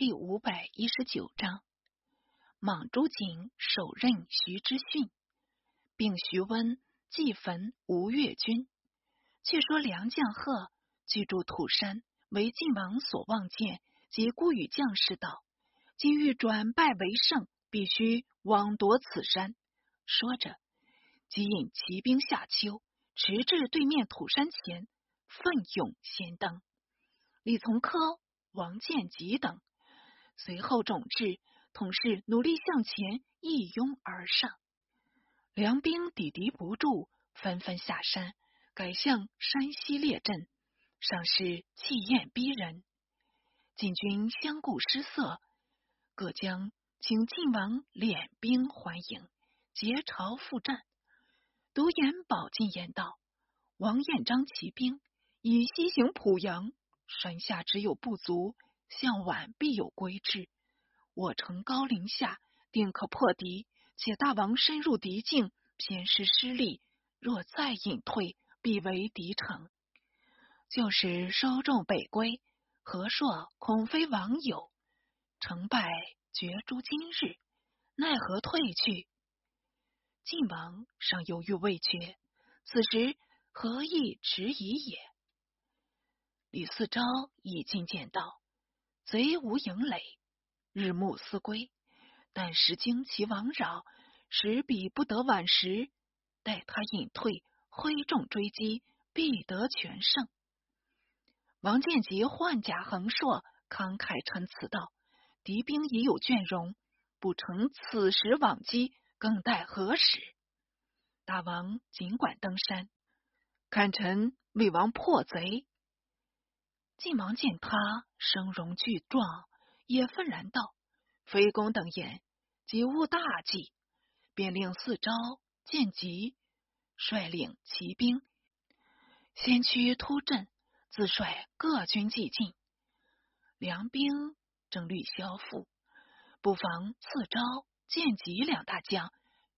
第五百一十九章，莽朱景首任徐之训，并徐温祭焚吴越军。却说梁将贺居住土山，为晋王所望见，即故与将士道：“今欲转败为胜，必须往夺此山。”说着，即引骑兵下丘，驰至对面土山前，奋勇先登。李从珂、王建吉等随后种至，同是努力向前，一拥而上。梁兵抵敌不住，纷纷下山，改向山西列阵，尚是气焰逼人。晋军相顾失色，各将请晋王敛兵还营，结朝复战。独眼宝进言道：“王彦章骑兵已西行濮阳。”山下只有不足，向晚必有归至。我城高临下，定可破敌。且大王深入敌境，偏失失利。若再隐退，必为敌城。就是收众北归，何硕恐非王友，成败决诸今日。奈何退去？晋王尚犹豫未决，此时何意迟疑也？李嗣昭已进见道：“贼无营垒，日暮思归。但时惊其王扰，使彼不得晚时。待他隐退，挥众追击，必得全胜。”王建吉换甲横槊，慷慨陈词道：“敌兵已有倦容，不成此时往击，更待何时？大王尽管登山，看臣为王破贼。”晋王见他声容巨壮，也愤然道：“非公等言，即误大计。”便令四招见吉率领骑兵先驱突阵，自率各军既进。梁兵正虑消复，不妨四招见吉两大将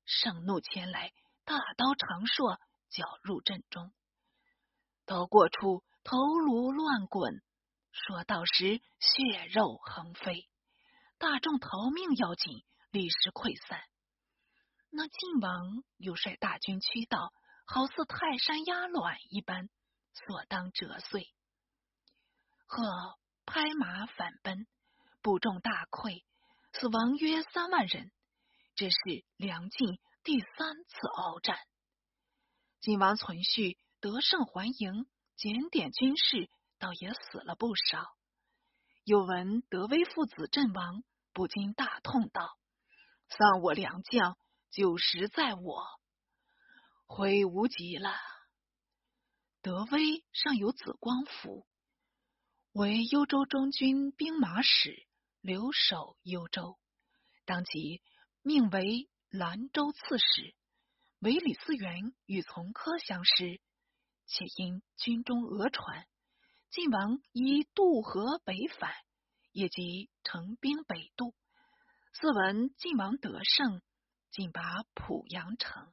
盛怒前来，大刀长槊绞入阵中，刀过处。头颅乱滚，说到时血肉横飞，大众逃命要紧，立时溃散。那晋王又率大军驱到，好似泰山压卵一般，所当折碎。贺拍马反奔，部众大溃，死亡约三万人。这是梁晋第三次鏖战。晋王存续得胜还营。检点军士，倒也死了不少。有闻德威父子阵亡，不禁大痛道：“丧我良将，九十在我，悔无及了。”德威尚有子光福，为幽州中军兵马使，留守幽州，当即命为兰州刺史。为李嗣源与从科相识。且因军中讹传，晋王以渡河北返，也即成兵北渡。自闻晋王得胜，竟拔濮阳城，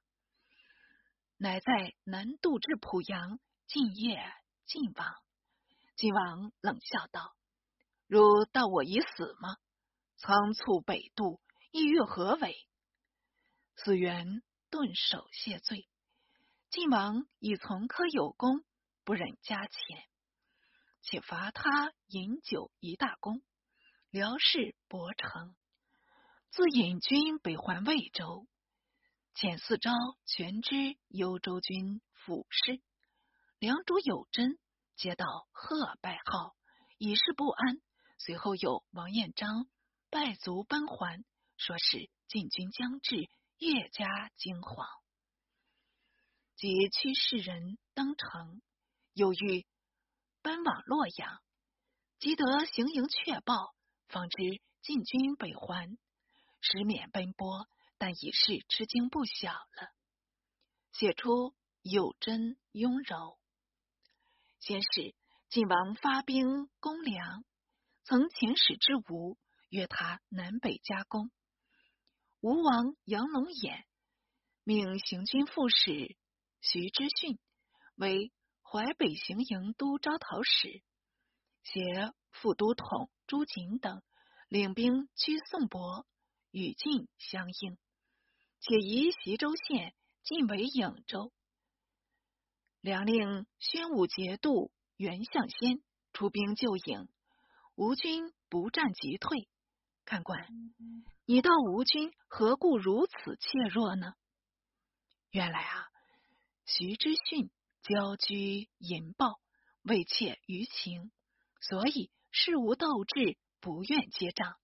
乃在南渡至濮阳，进谒晋王。晋王冷笑道：“汝道我已死吗？仓促北渡，意欲何为？”子元顿首谢罪。晋王以从科有功，不忍加钱，且罚他饮酒一大功，辽氏伯成，自引军北还魏州。遣四招全知幽州军府师，梁主有真接到贺拜号，以示不安。随后有王彦章败卒奔还，说是晋军将至，越加惊惶。即驱士人登城，又欲奔往洛阳，即得行营确报，方知晋军北还，时免奔波，但已是吃惊不小了。写出有真雍柔，先是晋王发兵攻梁，曾遣使之吴，约他南北夹攻。吴王杨龙眼命行军副使。徐之训为淮北行营都招讨使，携副都统朱瑾等领兵驱宋博，与晋相应，且移徐州县晋为颍州。梁令宣武节度袁向先出兵救颍，吴军不战即退。看官，你道吴军何故如此怯弱呢？原来啊，徐知训骄居淫暴，畏怯于情，所以事无斗志，不愿接仗。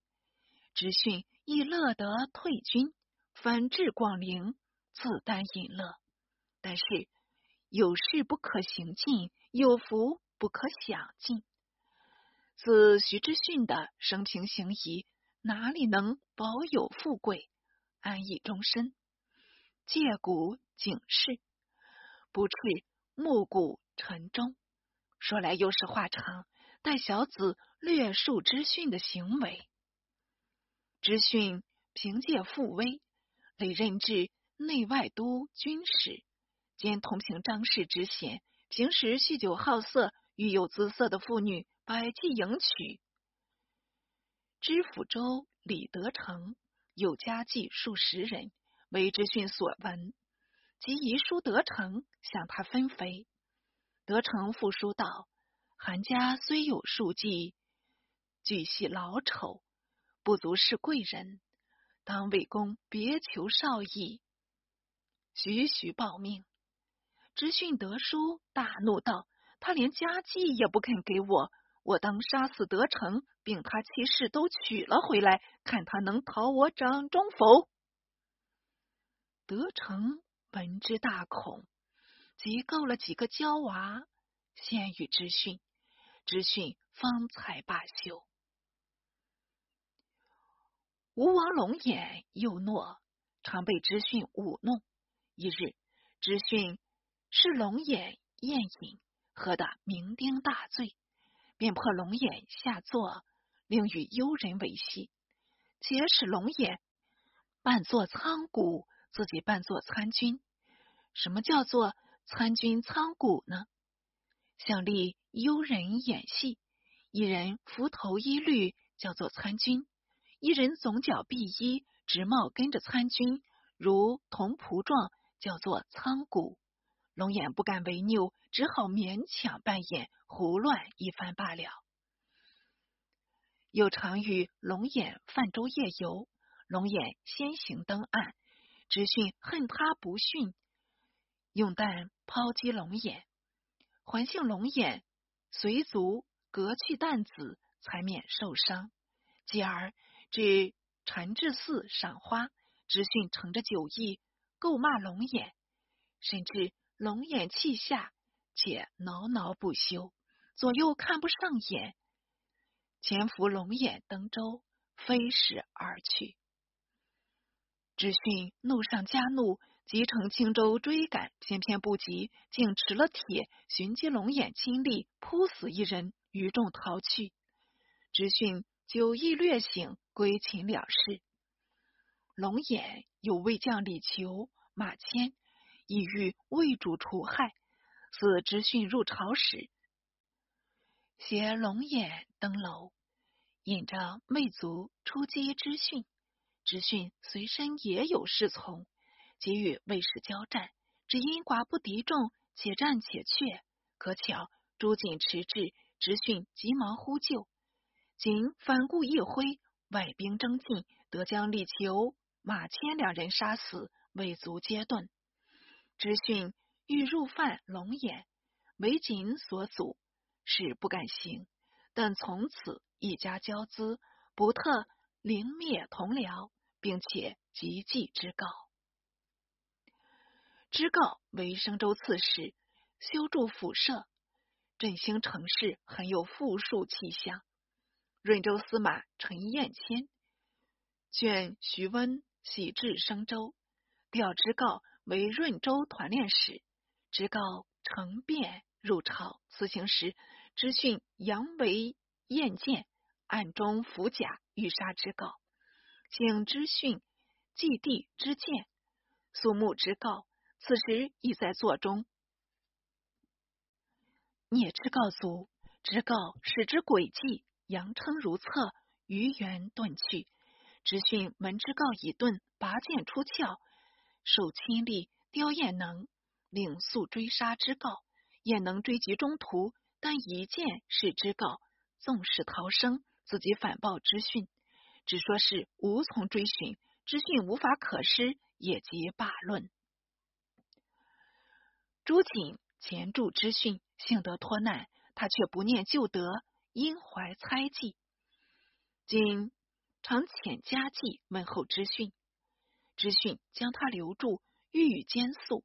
知训亦乐得退军，反至广陵，自担淫乐。但是有事不可行尽，有福不可享尽。自徐知训的生平行仪，哪里能保有富贵，安逸终身？借古警示，不啻暮鼓晨钟。说来又是话长，待小子略述知训的行为。知训凭借父威，累任至内外都军使，兼同平张氏之贤。平时酗酒好色，与有姿色的妇女百计迎娶。知府州李德成有家妓数十人。为知训所闻，即遗书得成，向他分肥。得成复书道：“韩家虽有数计，俱系老丑，不足是贵人。当为公别求少义。”徐徐报命。知训得书，大怒道：“他连家计也不肯给我，我当杀死得成，并他妻室都娶了回来，看他能讨我掌中否？”得成闻之大恐，即购了几个娇娃献与知训，知训方才罢休。吴王龙眼又懦，常被知训舞弄。一日，知训是龙眼宴饮，喝得酩酊大醉，便破龙眼下坐，令与幽人为戏，且使龙眼扮作仓谷。自己扮作参军，什么叫做参军仓谷呢？想立幽人演戏，一人服头衣绿，叫做参军；一人总角碧衣，直帽跟着参军，如同仆状，叫做仓谷。龙眼不敢违拗，只好勉强扮演，胡乱一番罢了。又常与龙眼泛舟夜游，龙眼先行登岸。知训恨他不训，用弹抛击龙眼，还幸龙眼随足隔去弹子，才免受伤。继而至禅智寺赏花，知训乘着酒意，够骂龙眼，甚至龙眼气下，且挠挠不休，左右看不上眼，潜伏龙眼登舟，飞驶而去。知训怒上加怒，即乘轻舟追赶，偏偏不及，竟持了铁寻击龙眼，亲历扑死一人，余众逃去。知训酒意略醒，归秦了事。龙眼有魏将李求、马谦，意欲为主除害，似知训入朝时，携龙眼登楼，引着魅族出击知训。知训随身也有侍从，即与卫士交战，只因寡不敌众，且战且却。可巧朱瑾迟至，知训急忙呼救，瑾反顾一挥，外兵争进，得将李求、马迁两人杀死，未足皆遁。知训欲入犯龙眼，为瑾所阻，是不敢行。但从此一家交资，不特凌灭同僚。并且急祭之告，知告为生州刺史，修筑府舍，振兴城市，很有富庶气象。润州司马陈彦谦劝徐温喜至生州，调知告为润州团练使。知告乘便入朝，辞行时，知训扬为燕见，暗中伏甲，欲杀知告。请知训祭地之见，肃穆之告。此时已在座中。聂之告卒，知告使之诡计，扬称如厕，于元遁去。知训闻之告已遁，拔剑出鞘，受亲力刁彦能领速追杀之告。彦能追及中途，但一箭是之告，纵使逃生，自己反报知训，只说是无从追寻，知训无法可施，也即罢论。朱瑾前助知训，幸得脱难，他却不念旧德，因怀猜忌。今常遣家计问候知训，知训将他留住，欲与奸诉。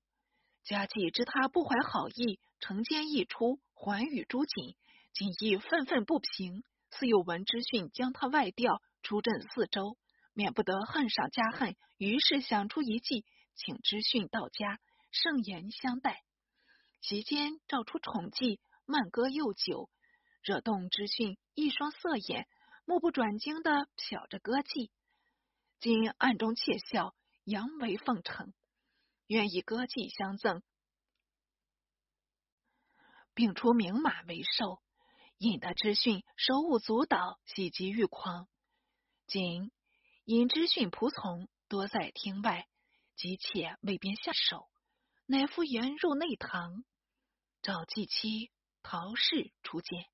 家计知他不怀好意，乘奸一出，还与朱瑾。瑾亦愤愤不平，似有闻知训将他外调出镇四周，免不得恨上加恨，于是想出一计，请知训到家，盛言相待。席间照出宠妓，慢歌又酒，惹动知训一双色眼，目不转睛的瞟着歌妓。今暗中窃笑，扬眉奉承，愿以歌妓相赠，并出名马为寿，引得知训手舞足蹈，喜极欲狂。今因知训仆从多在厅外，急切未便下手，乃复言入内堂。召继妻陶氏出见，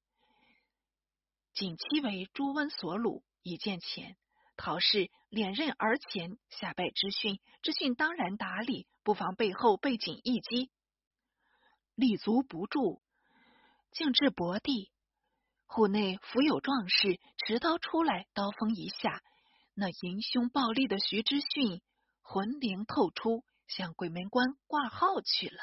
锦妻为朱温所虏，一见前，陶氏连任而前，下拜知训。知训当然打理，不妨背后被锦一击，立足不住，竟至薄地。户内伏有壮士持刀出来，刀锋一下，那淫凶暴戾的徐知训魂灵透出，向鬼门关挂号去了。